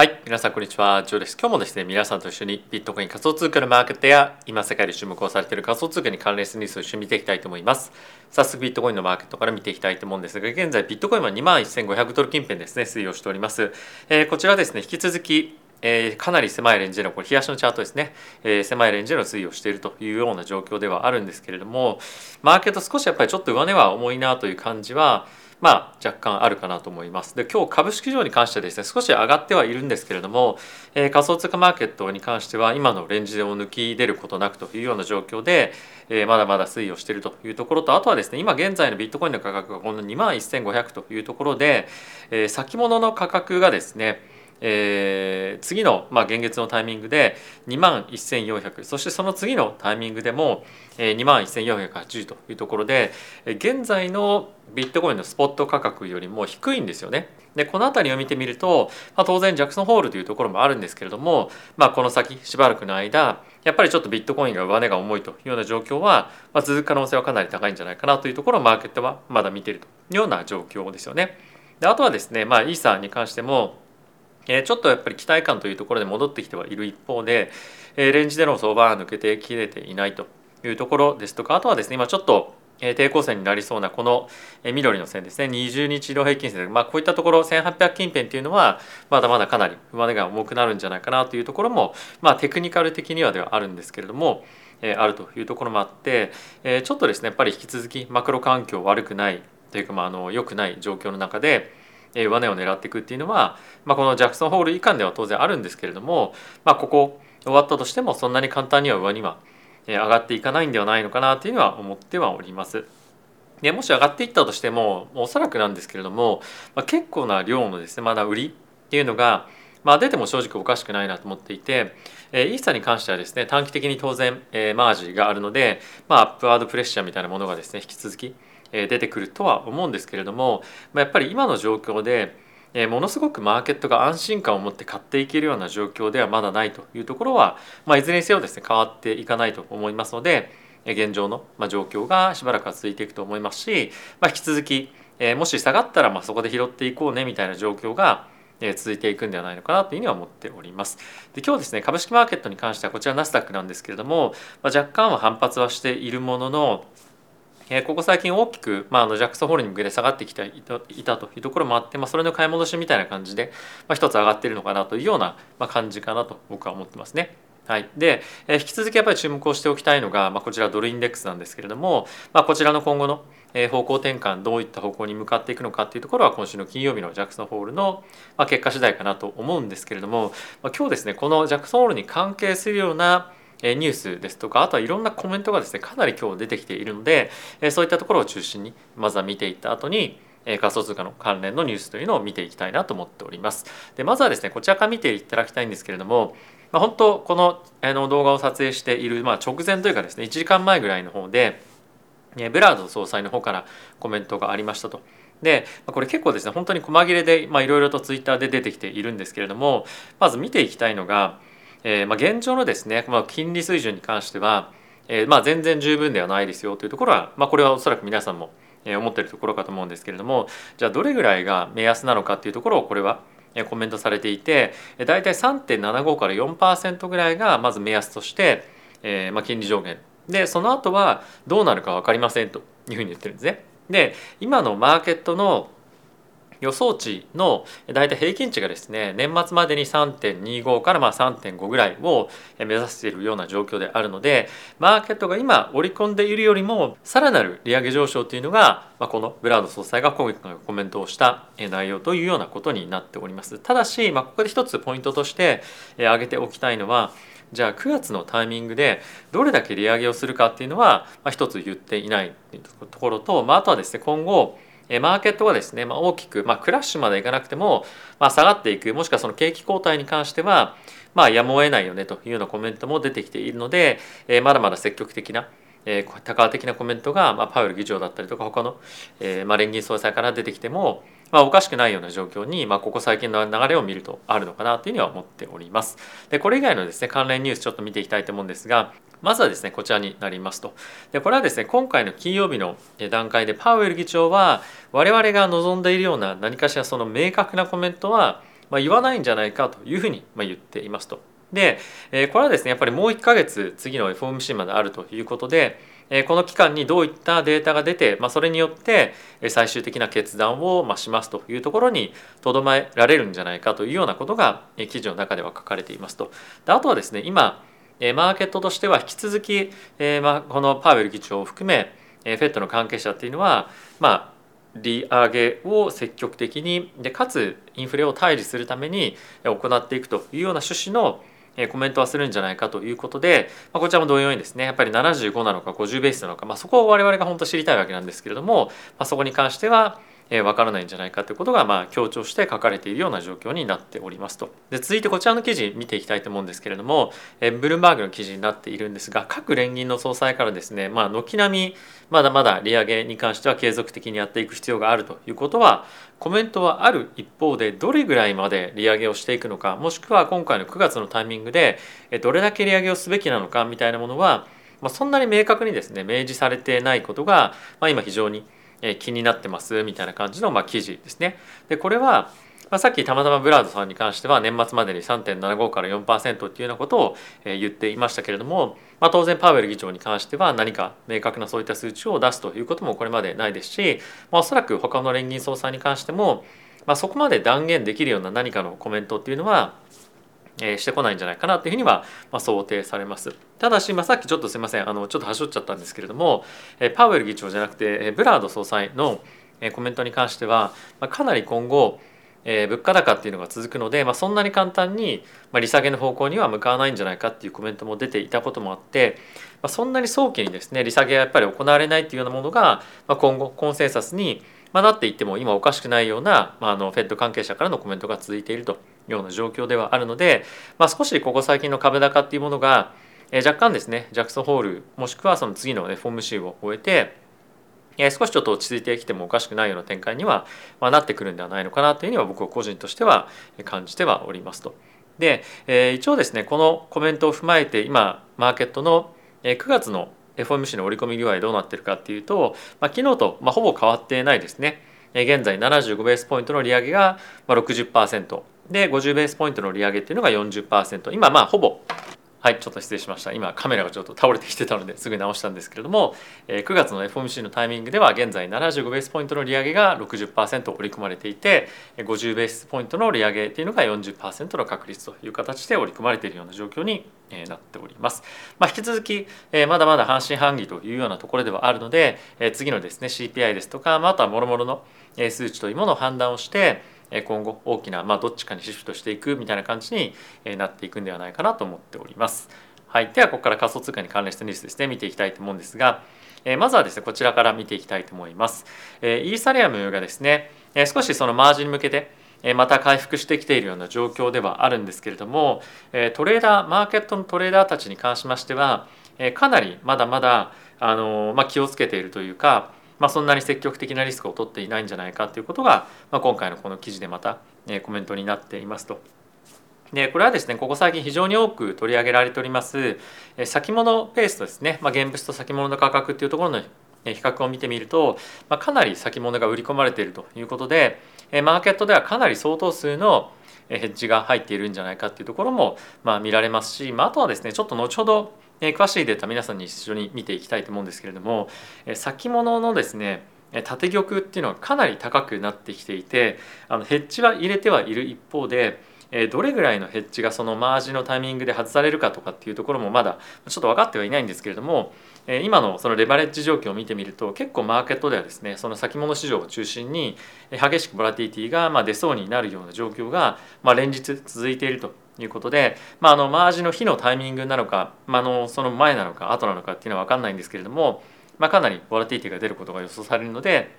はい皆さんこんにちは。ジョーです。今日もですね皆さんと一緒にビットコイン仮想通貨のマーケットや今世界で注目をされている仮想通貨に関連するニュースを一緒に見ていきたいと思います。早速ビットコインのマーケットから見ていきたいと思うんですが現在ビットコインは2万1500ドル近辺ですね推移をしております、えー、こちらですね引き続きえー、かなり狭いレンジでのこれ冷やしのチャートですね、えー、狭いレンジでの推移をしているというような状況ではあるんですけれどもマーケット少しやっぱりちょっと上値は重いなという感じはまあ、若干あるかなと思います。で今日株式市場に関してはですね少し上がってはいるんですけれども、えー、仮想通貨マーケットに関しては今のレンジを抜き出ることなくというような状況で、えー、まだまだ推移をしているというところとあとはですね今現在のビットコインの価格がこの2万1500というところで、えー、先物の価格がですねえー、次の、まあ、現月のタイミングで2万1400そしてその次のタイミングでも、えー、2万1480というところで現在のビットコインのスポット価格よりも低いんですよね。でこの辺りを見てみると、まあ、当然ジャクソンホールというところもあるんですけれども、まあ、この先しばらくの間やっぱりちょっとビットコインが上値が重いというような状況は、まあ、続く可能性はかなり高いんじゃないかなというところをマーケットはまだ見ているというような状況ですよね。であとはですね、まあ、イーサーに関してもえちょっとやっぱり期待感というところで戻ってきてはいる一方で、えレンジでの相場は抜けてきれていないというところですとかあとはですね今ちょっと抵抗線になりそうなこの緑の線ですね20日移動平均線、まあ、こういったところ1800近辺っていうのはまだまだかなり上値が重くなるんじゃないかなというところも、まあ、テクニカル的にはではあるんですけれども、えあるというところもあって、えちょっとですねやっぱり引き続きマクロ環境悪くないというか、まあ、あの良くない状況の中で上値を狙っていくっていうのは、まあ、このジャクソンホール以下では当然あるんですけれども、まあ、ここ終わったとしてもそんなに簡単には上には上がっていかないんではないのかなというのは思ってはおります。でもし上がっていったとしてもおそらくなんですけれども、まあ、結構な量のですねまだ売りっていうのが、まあ、出ても正直おかしくないなと思っていて、えー、イーサに関してはですね短期的に当然、えー、マージがあるので、まあ、アップワードプレッシャーみたいなものがですね引き続き出てくるとは思うんですけれどもやっぱり今の状況でものすごくマーケットが安心感を持って買っていけるような状況ではまだないというところは、まあ、いずれにせよですね変わっていかないと思いますので現状の状況がしばらくは続いていくと思いますし、まあ、引き続きもし下がったらまあそこで拾っていこうねみたいな状況が続いていくんではないのかなというふうには思っております。で今日ですね株式マーケットに関してはこちらナスダックなんですけれども、まあ、若干は反発はしているもののここ最近大きく、まあ、あのジャクソンホールに向けて下がってきていたというところもあって、まあ、それの買い戻しみたいな感じで、まあ、一つ上がっているのかなというような、感じかなと僕は思ってますね。はい、で、え引き続きやっぱり注目をしておきたいのが、まあ、こちらドルインデックスなんですけれども、まあ、こちらの今後の方向転換どういった方向に向かっていくのかっていうところは今週の金曜日のジャクソンホールの結果次第かなと思うんですけれども、まあ、今日ですねこのジャクソンホールに関係するようなニュースですとかあとはいろんなコメントがですねかなり今日出てきているのでそういったところを中心にまずは見ていった後に仮想通貨の関連のニュースというのを見ていきたいなと思っております。でまずはですねこちらから見ていただきたいんですけれども、ま、本当このあの動画を撮影している、まあ、直前というかですね1時間前ぐらいの方でブラード総裁の方からコメントがありましたと。でこれ結構ですね本当に細切れでいろいろとツイッターで出てきているんですけれどもまず見ていきたいのがえー、まあ、現状のですね、まあ、金利水準に関しては、えー、まあ、全然十分ではないですよというところは、まあ、これはおそらく皆さんも思っているところかと思うんですけれどもじゃあどれぐらいが目安なのかっていうところをこれはコメントされていて大体3.75から4%ぐらいがまず目安として、えーまあ、金利上限でその後はどうなるか分かりませんというふうに言ってるんですね。で今のマーケットの予想値の大体平均値がですね年末までに3.25からまあ3.5ぐらいを目指しているような状況であるのでマーケットが今織り込んでいるよりもさらなる利上げ上昇というのが、まあ、このブラード総裁が今回コメントをした内容というようなことになっております。ただし、まあ、ここで一つポイントとして挙げておきたいのはじゃあ9月のタイミングでどれだけ利上げをするかっていうのは、まあ、一つ言っていないところと、まあ、あとはですね今後マーケットがですね、まあ、大きく、まあ、クラッシュまでいかなくても、まあ、下がっていくもしくはその景気後退に関しては、まあ、やむを得ないよねというようなコメントも出てきているので、えー、まだまだ積極的な、えー、高的なコメントが、まあ、パウエル議長だったりとか他の、えーまあ、連銀総裁から出てきても、まあ、おかしくないような状況に、まあ、ここ最近の流れを見るとあるのかなというふうには思っております。でこれ以外のですね関連ニュースちょっと見ていきたいと思うんですがまずはですねこちらになりますとでこれはですね今回の金曜日の段階でパウエル議長は我々が望んでいるような何かしらその明確なコメントはまあ、言わないんじゃないかというふうに言っていますと。でこれはですねやっぱりもう1ヶ月次の FOMC まであるということでこの期間にどういったデータが出て、まあ、それによって最終的な決断をしますというところにとどめられるんじゃないかというようなことが記事の中では書かれていますと。であとはですね今マーケットとしては引き続きこのパウエル議長を含め FED の関係者っていうのはまあ利上げを積極的にでかつインフレを対峙するために行っていくというような趣旨のコメントはするんじゃないかということで、まあ、こちらも同様にですねやっぱり75なのか50ベースなのか、まあ、そこを我々が本当知りたいわけなんですけれども、まあ、そこに関してはえ分からないんじゃないかということがまあ強調して書かれているような状況になっておりますと。で続いてこちらの記事見ていきたいと思うんですけれども、えブルームバーグの記事になっているんですが各連銀の総裁からですね、まあ、軒並みまだまだ利上げに関しては継続的にやっていく必要があるということはコメントはある一方でどれぐらいまで利上げをしていくのかもしくは今回の9月のタイミングでどれだけ利上げをすべきなのかみたいなものは、まあ、そんなに明確にですね明示されてないことが、まあ、今非常に気になってますみたいな感じのま記事ですね。でこれはま、さっきたまたまブラードさんに関しては年末までに3.75から4%っていうようなことを言っていましたけれども、まあ、当然パウエル議長に関しては何か明確なそういった数値を出すということもこれまでないですし、まあ、おそらく他の連銀総裁に関しても、まあ、そこまで断言できるような何かのコメントっていうのはえしてこないんじゃないかなというふうには、ま、想定されます。ただし、まあ、さっきちょっとすいませんあのちょっと端折っちゃったんですけれども、えパウエル議長じゃなくて、えブラード総裁の、えコメントに関しては、ま、かなり今後、え物価高っていうのが続くので、まあ、そんなに簡単に、ま、利下げの方向には向かわないんじゃないかっていうコメントも出ていたこともあって、ま、そんなに早期にですね利下げがやっぱり行われないっていうようなものが、ま、今後コンセンサスにまあ、なっていっても今おかしくないような、まあ、あの FED 関係者からのコメントが続いているというような状況ではあるので、まあ、少しここ最近の株高っていうものが、え若干ですねジャクソンホールもしくはその次の FOMC を終えてえ少しちょっと落ち着いてきてもおかしくないような展開には、まあ、なってくるんではないのかなというには僕個人としては感じてはおりますと。で、えー、一応ですねこのコメントを踏まえて今マーケットの9月の FOMC の織り込み具合どうなってるかっていうと、まあ、昨日と、まあ、ほぼ変わってないですね。現在75ベースポイントの利上げが60%で50ベースポイントの利上げっていうのが40%今まあほぼはいちょっと失礼しました今カメラがちょっと倒れてきてたのですぐ直したんですけれども9月の FOMC のタイミングでは現在75ベースポイントの利上げが60%織り込まれていて50ベースポイントの利上げっていうのが40%の確率という形で織り込まれているような状況になっております。まあ、引き続きまだまだ半信半疑というようなところではあるので次のですね CPI ですとかあとはもろもろの数値というものを判断をして今後大きな、まあ、どっちかにシフトしていくみたいな感じになっていくんではないかなと思っております。はい、ではここから仮想通貨に関連したニュースですね見ていきたいと思うんですが、えまずはですねこちらから見ていきたいと思います。えイーサリアムがですね、え少しそのマージンに向けてまた回復してきているような状況ではあるんですけれどもトレーダーマーケットのトレーダーたちに関しましてはかなりまだまだあの、まあ、気をつけているというかまあ、そんなに積極的なリスクを取っていないんじゃないかということが、まあ、今回のこの記事でまたえコメントになっていますと。でこれはですねここ最近非常に多く取り上げられております先物ペースとですね、まあ、現物と先物の価格っていうところの比較を見てみると、まあ、かなり先物が売り込まれているということでマーケットではかなり相当数のヘッジが入っているんじゃないかっていうところもまあ見られますし、まあ、あとはですねちょっと後ほどえ詳しいデータ皆さんに一緒に見ていきたいと思うんですけれどもえ先物のですね縦玉っていうのはかなり高くなってきていてあのヘッジは入れてはいる一方でどれぐらいのヘッジがそのマージのタイミングで外されるかとかっていうところもまだちょっと分かってはいないんですけれども今のそのレバレッジ状況を見てみると結構マーケットではですねその先物市場を中心に激しくボラティティがま出そうになるような状況がま連日続いていると。いうことで、まあ、あのマージの日のタイミングなのか、まあ、のその前なのか後なのかっていうのは分かんないんですけれども、まあ、かなりボラティティが出ることが予想されるので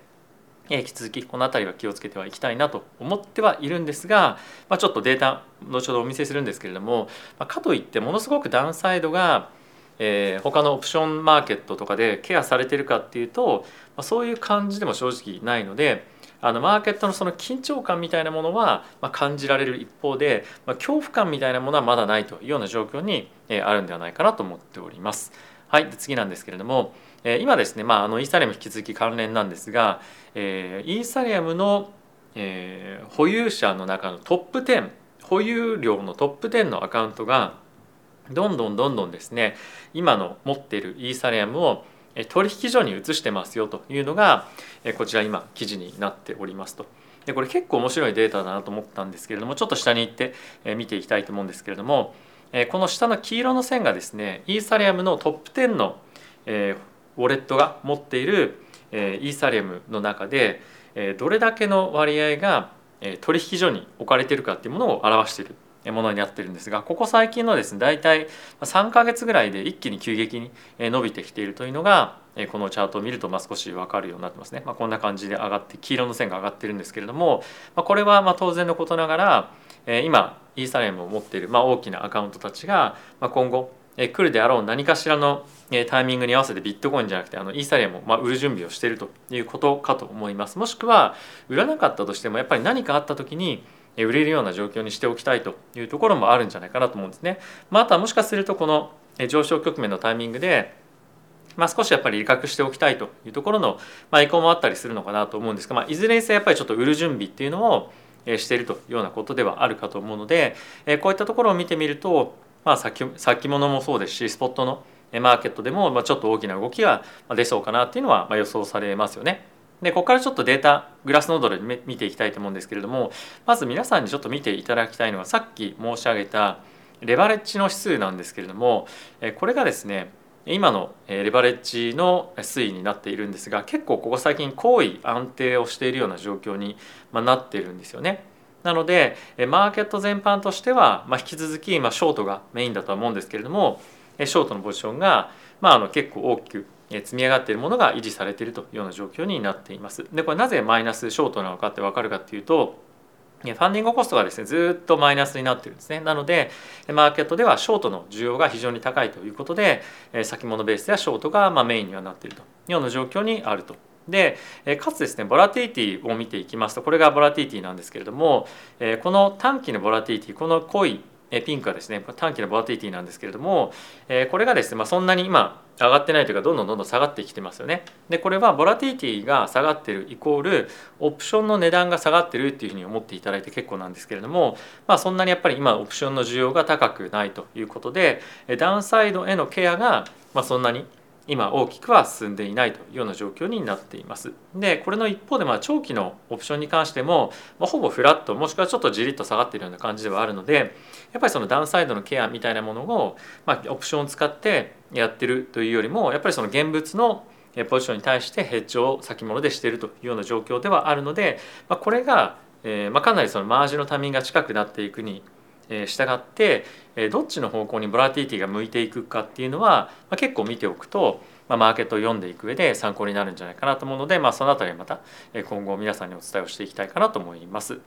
引き続きこの辺りは気をつけてはいきたいなと思ってはいるんですが、まあ、ちょっとデータ後ほどお見せするんですけれども、まあ、かといってものすごくダウンサイドが、えー、他のオプションマーケットとかでケアされてるかっていうと、まあ、そういう感じでも正直ないのであのマーケットのその緊張感みたいなものは感じられる一方で、まあ、恐怖感みたいなものはまだないというような状況にあるんではないかなと思っております。はい、で次なんですけれども今ですね、まあ、あのイーサリアム引き続き関連なんですが、えー、イーサリアムのえー、保有者の中のトップ10保有量のトップ10のアカウントがどんどんどんどんですね今の持っているイーサリアムを取引所に移してますよというのがこちら今記事になっておりますと。でこれ結構面白いデータだなと思ったんですけれどもちょっと下に行って見ていきたいと思うんですけれどもこの下の黄色の線がですねイーサリアムのトップ10のウォレットが持っているイーサリアムの中でどれだけの割合が取引所に置かれているかっていうものを表しているものになってるんですがここ最近のですね大体3か月ぐらいで一気に急激に伸びてきているというのがこのチャートを見るとま少し分かるようになってますね、まあ、こんな感じで上がって黄色の線が上がってるんですけれども、まあ、これはま当然のことながら今イーサリアムを持っているま大きなアカウントたちが今後来るであろう何かしらのタイミングに合わせてビットコインじゃなくてあのイーサリアムをま売る準備をしているということかと思います。もしくは売らなかったとしてもやっぱり何かあった時に売れるような状況にしておきたいというところもあるんじゃないかなと思うんですね。まあ、あとはもしかするとこの上昇局面のタイミングでまあ、少しやっぱり利確しておきたいというところの、まあ、意向もあったりするのかなと思うんですが、まあ、いずれにせよやっぱりちょっと売る準備っていうのをしているというようなことではあるかと思うのでこういったところを見てみると、まあ、先先物もそうですしスポットのマーケットでもちょっと大きな動きが出そうかなっていうのは予想されますよね。でここからちょっとデータグラスノードで見ていきたいと思うんですけれどもまず皆さんにちょっと見ていただきたいのはさっき申し上げたレバレッジの指数なんですけれどもこれがですね今のレバレッジの推移になっているんですが結構ここ最近高位安定をしているような状況になっているんですよね。なのでマーケット全般としては、引き続き、ショートがメインだとは思うんですけれどもショートのポジションが、ま、あの結構大きく積み上がっているものが維持されているというような状況になっています。でこれなぜマイナスショートなのかって分かるかっていうとファンディングコストがですねずっとマイナスになってるんですねなのでマーケットではショートの需要が非常に高いということで先物ベースやショートがまメインにはなっているというような状況にあると。でかつですねボラティティを見ていきますとこれがボラティティなんですけれどもこの短期のボラティティこの濃いピンクはですね短期のボラティティなんですけれどもこれがですね、まあ、そんなに今上がってないというかどんどんどんどん下がってきてますよね。でこれはボラティティが下がってるイコールオプションの値段が下がってるっていうふうに思っていただいて結構なんですけれども、まあ、そんなにやっぱり今オプションの需要が高くないということでダウンサイドへのケアがまそんなに今大きくは進んでいないというような状況になっています。でこれの一方でまあ長期のオプションに関しても、まあ、ほぼフラットもしくはちょっとじりっと下がっているような感じではあるのでやっぱりそのダウンサイドのケアみたいなものを、まあ、オプションを使ってやってるというよりもやっぱりその現物のポジションに対してヘッジを先物でしているというような状況ではあるので、まあ、これが、えーまあ、かなりそのマージのタイミングが近くなっていくに従ってどっちの方向にボラティティが向いていくかっていうのは結構見ておくと、マーケットを読んでいく上で参考になるんじゃないかなと思うので、まあ、その辺りまた今後皆さんにお伝えをしていきたいかなと思います。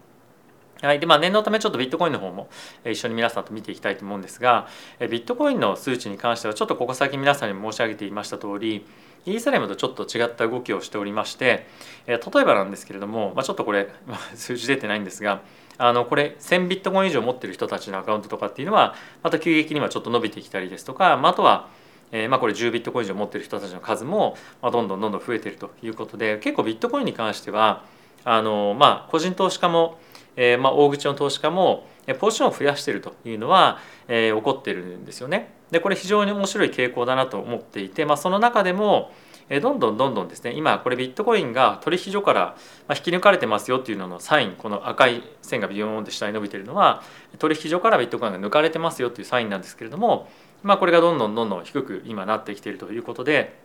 はい、でまあ念のためちょっとビットコインの方も一緒に皆さんと見ていきたいと思うんですがビットコインの数値に関してはちょっとここ先皆さんに申し上げていました通りイーサリアムとちょっと違った動きをしておりまして例えばなんですけれども、まあ、ちょっとこれ 数字出てないんですがあのこれ1000ビットコイン以上持ってる人たちのアカウントとかっていうのはまた急激にはちょっと伸びてきたりですとか、まあ、あとはえー、まあこれ10ビットコイン以上持ってる人たちの数も、まあ、どんどんどんどん増えてるということで結構ビットコインに関してはあの、まあ、個人投資家も、えー、まあ大口の投資家もポジションを増やしているというのは、えー、起こってるんですよね。でこれ非常に面白い傾向だなと思っていて、まあ、その中でもどんどんどんどんですね。今これビットコインが取引所から引き抜かれてますよっていうののサインこの赤い線がビヨーンって下に伸びてるのは取引所からビットコインが抜かれてますよっていうサインなんですけれどもまあ、これがどんどんどんどん低く今なってきているということで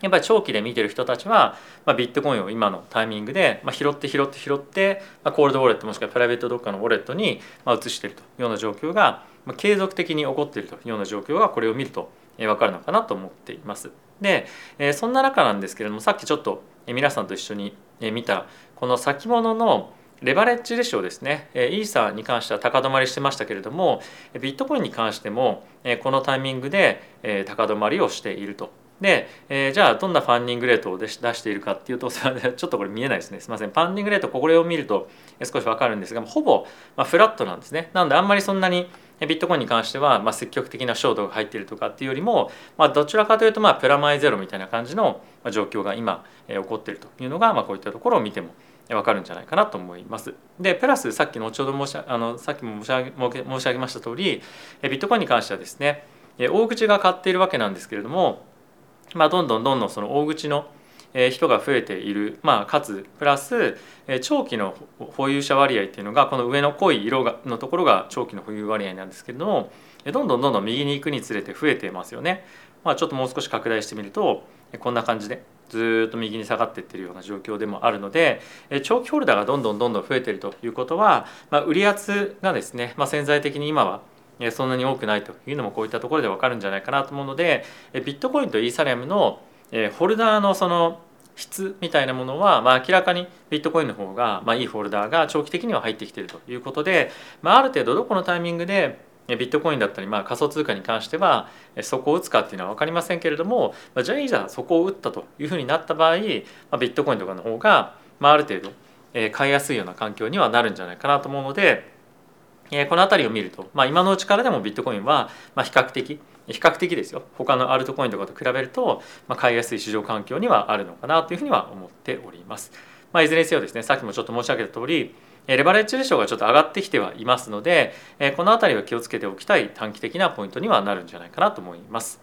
やっぱり長期で見てる人たちは、まあ、ビットコインを今のタイミングで、まあ、拾って拾って拾って、まあ、コールドウォレットもしくはプライベートどっかのウォレットに、まあ、移しているというような状況が、まあ、継続的に起こっているというような状況がこれを見ると分かるのかなと思っています。で、そんな中なんですけれどもさっきちょっと皆さんと一緒に見たこの先物のレバレッジレシオですねイーサーに関しては高止まりしてましたけれどもビットコインに関してもこのタイミングで高止まりをしていると。で、えー、じゃあどんなファンディングレートを出しているかっていうと ちょっとこれ見えないですねすみませんファンディングレートこれを見ると少し分かるんですがほぼ、まフラットなんですねなのであんまりそんなにビットコインに関しては、ま積極的なショートが入っているとかっていうよりも、まあ、どちらかというとまあプラマイゼロみたいな感じの状況が今え起こっているというのが、まあ、こういったところを見ても分かるんじゃないかなと思います。でプラスさっき後ほど申しあのさっきも申し上げ申し上げました通りビットコインに関してはですね大口が買っているわけなんですけれども、まあ、どんどんどんどんその大口の人が増えている、まあ、かつプラス長期の保有者割合っていうのがこの上の濃い色がのところが長期の保有割合なんですけれどもどんどんどんどん右に行くにつれて増えていますよね。まあ、ちょっともう少し拡大してみるとこんな感じでずっと右に下がっていってるような状況でもあるので長期ホルダーがどんどんどんどん増えているということは、まあ、売り圧がですね、まあ、潜在的に今はそんなに多くないというのもこういったところで分かるんじゃないかなと思うのでビットコインとイーサリアムのホルダーのその質みたいなものは、まあ、明らかにビットコインの方が、まあ、いいフォルダーが長期的には入ってきているということで、まあ、ある程度どこのタイミングでビットコインだったり、まあ、仮想通貨に関してはそこを打つかっていうのは分かりませんけれども、まあ、じゃあいざそこを打ったというふうになった場合、まあ、ビットコインとかの方が、まあ、ある程度買いやすいような環境にはなるんじゃないかなと思うのでえこの辺りを見ると、まあ、今のうちからでもビットコインはまあ比較的比較的ですよ他のアルトコインとかと比べると、まあ、買いやすい市場環境にはあるのかなというふうには思っております。まあ、いずれにせよですねさっきもちょっと申し上げた通りレバレッジレシオがちょっと上がってきてはいますのでこの辺りは気をつけておきたい短期的なポイントにはなるんじゃないかなと思います。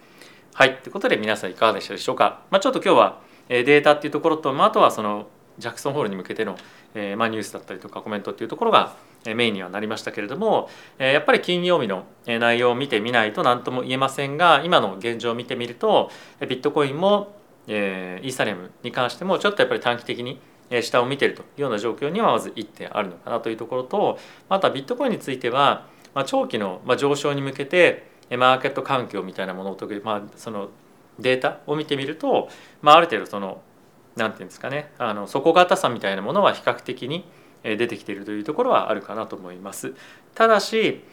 はい、ということで皆さんいかがでしたでしょうか？まあ、ちょっと今日はデータっていうところと、まあ、あとはそのジャクソンホールに向けての、えま、ニュースだったりとかコメントっていうところがメインにはなりましたけれどもやっぱり金曜日の内容を見てみないと何とも言えませんが今の現状を見てみるとビットコインもイーサリアムに関してもちょっとやっぱり短期的に下を見ているというような状況にはまず1点あるのかなというところとまたビットコインについては長期の上昇に向けてマーケット環境みたいなものを特に、まあ、そのデータを見てみると、まあ、ある程度その何て言うんですかねあの底堅さみたいなものは比較的に出てきているというところはあるかなと思います。ただし、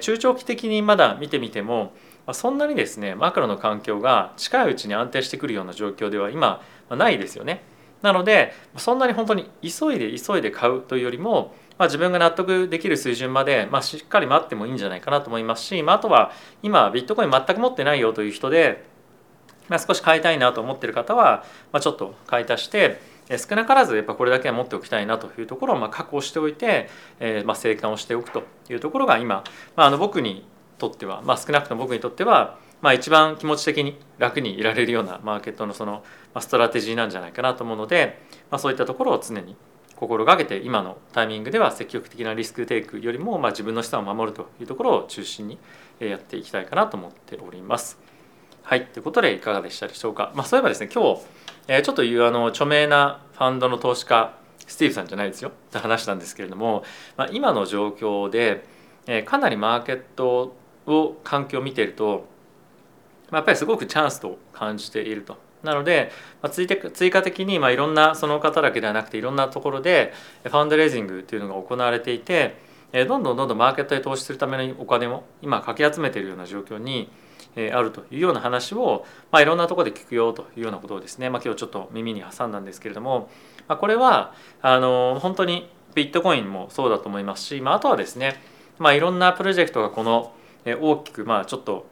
中長期的にまだ見てみてもそんなにですねマクロの環境が近いうちに安定してくるような状況では今ないですよね。なのでそんなに本当に急いで急いで買うというよりも、まあ、自分が納得できる水準まで、まあ、しっかり待ってもいいんじゃないかなと思いますし、まあ、あとは今ビットコイン全く持ってないよという人で、まあ、少し買いたいなと思ってる方は、まあ、ちょっと買い足して少なからずやっぱこれだけは持っておきたいなというところをま確保しておいて、え、まあ生還をしておくというところが今、まあ、の僕にとっては、まあ、少なくとも僕にとっては、まあ、一番気持ち的に楽にいられるようなマーケットのそのストラテジーなんじゃないかなと思うので、まあ、そういったところを常に心がけて今のタイミングでは積極的なリスクテイクよりもま自分の資産を守るというところを中心にやっていきたいかなと思っております。はい、ということでいかがでしたでしょうか。まあ、そういえばですね今日えー、ちょっというあの著名なファンドの投資家スティーブさんじゃないですよって話なんですけれども、まあ、今の状況で、えー、かなりマーケットを環境を見ていると、まあ、やっぱりすごくチャンスと感じていると。なので、まあ、追追加的にまあいろんなその方だけではなくていろんなところでファンドレイジングというのが行われていてどんどんどんどんマーケットへ投資するためのお金も今かき集めているような状況にあるというような話を、まあ、いろんなところで聞くよというようなことをですね、まあ、今日ちょっと耳に挟んだんですけれども、まあ、これはあの本当にビットコインもそうだと思いますし、まあ、あとはですね、まあ、いろんなプロジェクトがこの大きくまあちょっと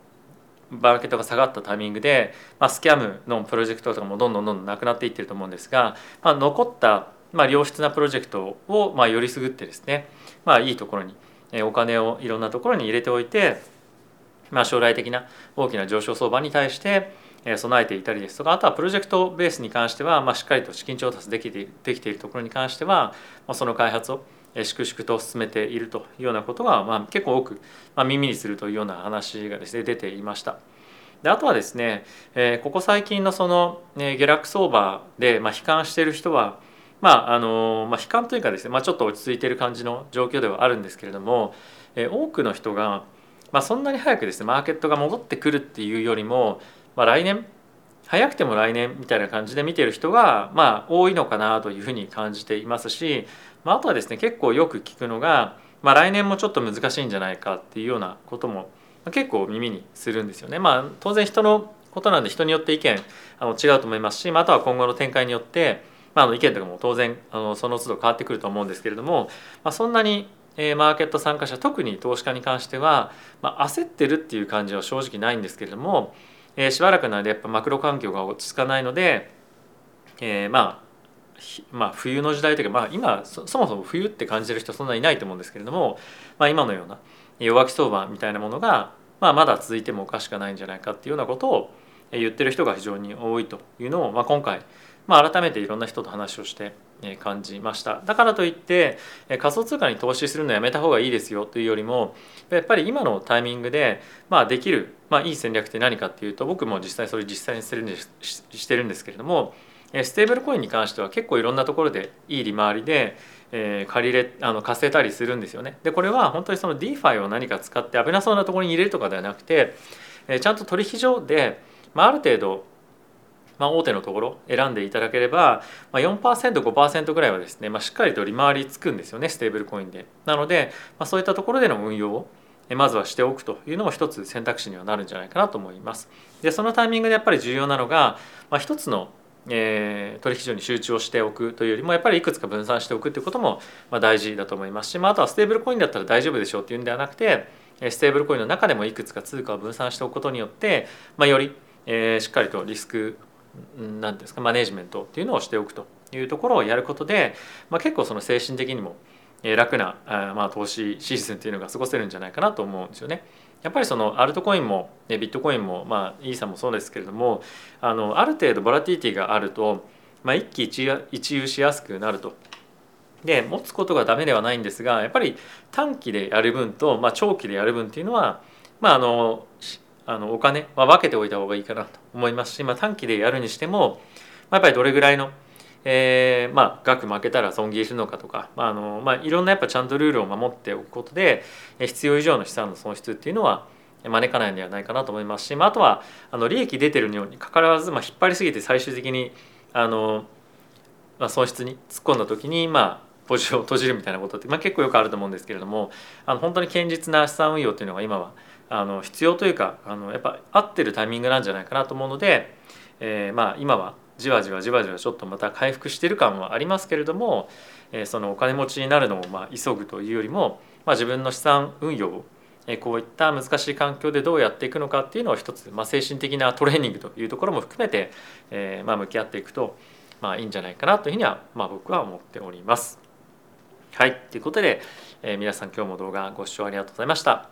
マーケットが下がったタイミングで、まあ、スキャムのプロジェクトとかもどんどんどんどんなくなっていってると思うんですが、まあ、残ったまあ良質なプロジェクトをまあよりすぐってですね、まあ、いいところにお金をいろんなところに入れておいてまあ、将来的な大きな上昇相場に対して備えていたりですとかあとはプロジェクトベースに関しては、まあ、しっかりと資金調達できてできているところに関しては、まあ、その開発を粛々と進めているというようなことが、まあ、結構多く、まあ、耳にするというような話がですね出ていました。であとはですね、え、ここ最近のその、ね、下落相場で、まあ、悲観している人はまああのまあ、悲観というかですね、まあ、ちょっと落ち着いている感じの状況ではあるんですけれども、え、多くの人がまあ、そんなに早くですねマーケットが戻ってくるっていうよりも、まあ、来年早くても来年みたいな感じで見てる人がまあ多いのかなというふうに感じていますし、まあ、あとはですね結構よく聞くのが、まあ、来年もちょっと難しいんじゃないかっていうようなことも結構耳にするんですよね。まあ、当然人のことなんで人によって意見あの違うと思いますし、まあ、あとは今後の展開によって、まあ、あの意見とかも当然あのその都度変わってくると思うんですけれども、まあ、そんなにマーケット参加者特に投資家に関しては、まあ、焦ってるっていう感じは正直ないんですけれども、えー、しばらくの間やっぱマクロ環境が落ち着かないので、えー、まあまあ、冬の時代というか、まあ、今そもそも冬って感じてる人そんなにいないと思うんですけれども、まあ、今のような弱気相場みたいなものが、まあ、まだ続いてもおかしくないんじゃないかっていうようなことを言ってる人が非常に多いというのを、まあ、今回、まあ、改めていろんな人と話をして感じましただからといって仮想通貨に投資するのやめた方がいいですよというよりもやっぱり今のタイミングで、まあ、できる、まあ、いい戦略って何かっていうと僕も実際それ実際にしてるんですしてるんですけれどもステーブルコインに関しては結構いろんなところでいい利回りで、えー、借りれあの貸せたりするんですよね。でこれは本当にその DeFi を何か使って危なそうなところに入れるとかではなくて、え、ちゃんと取引所で、まあ、ある程度まあ、大手のところ選んでいただければ、まあ、4%5% ぐらいはですね、まあ、しっかりと利回りつくんですよねステーブルコインで。なので、まあ、そういったところでの運用をまずはしておくというのも一つ選択肢にはなるんじゃないかなと思います。でそのタイミングでやっぱり重要なのが、まあ、一つのえー、取引所に集中をしておくというよりもやっぱりいくつか分散しておくということもまあ大事だと思いますし、まあ、あとはステーブルコインだったら大丈夫でしょうっていうんではなくてステーブルコインの中でもいくつか通貨を分散しておくことによって、まあ、より、えー、しっかりとリスク何ですかマネジメントっていうのをしておくというところをやることで、まあ、結構その精神的にも楽なまあ投資シーズンっていうのが過ごせるんじゃないかなと思うんですよね。やっぱりそのアルトコインもビットコインもまあイーサもそうですけれどもあのある程度ボラティティがあると、まあ、一喜一憂しやすくなると。で持つことがダメではないんですがやっぱり短期でやる分と、まあ、長期でやる分っていうのは、まあ、あのあのお金は分けておいた方がいいかなと思いますし、まあ、短期でやるにしても、まあ、やっぱりどれぐらいの、えーまあ、額負けたら損切りするのかとか、まああのまあ、いろんなやっぱちゃんとルールを守っておくことで必要以上の資産の損失っていうのは招かないのではないかなと思いますし、まあ、あとはあの利益出てるようにかかわらず、まあ、引っ張りすぎて最終的にあの、まあ、損失に突っ込んだ時にまあポジションを閉じるみたいなことって、まあ、結構よくあると思うんですけれどもあの本当に堅実な資産運用っていうのが今はあの必要というかあのやっぱ合ってるタイミングなんじゃないかなと思うので、えー、まあ今はじわじわじわじわちょっとまた回復してる感はありますけれども、えー、そのお金持ちになるのをまあ急ぐというよりも、まあ、自分の資産運用をこういった難しい環境でどうやっていくのかっていうのを一つ、まあ、精神的なトレーニングというところも含めて、えー、まあ向き合っていくと、まあ、いいんじゃないかなというふうには、まあ、僕は思っております。はい、ということで、えー、皆さん今日も動画ご視聴ありがとうございました。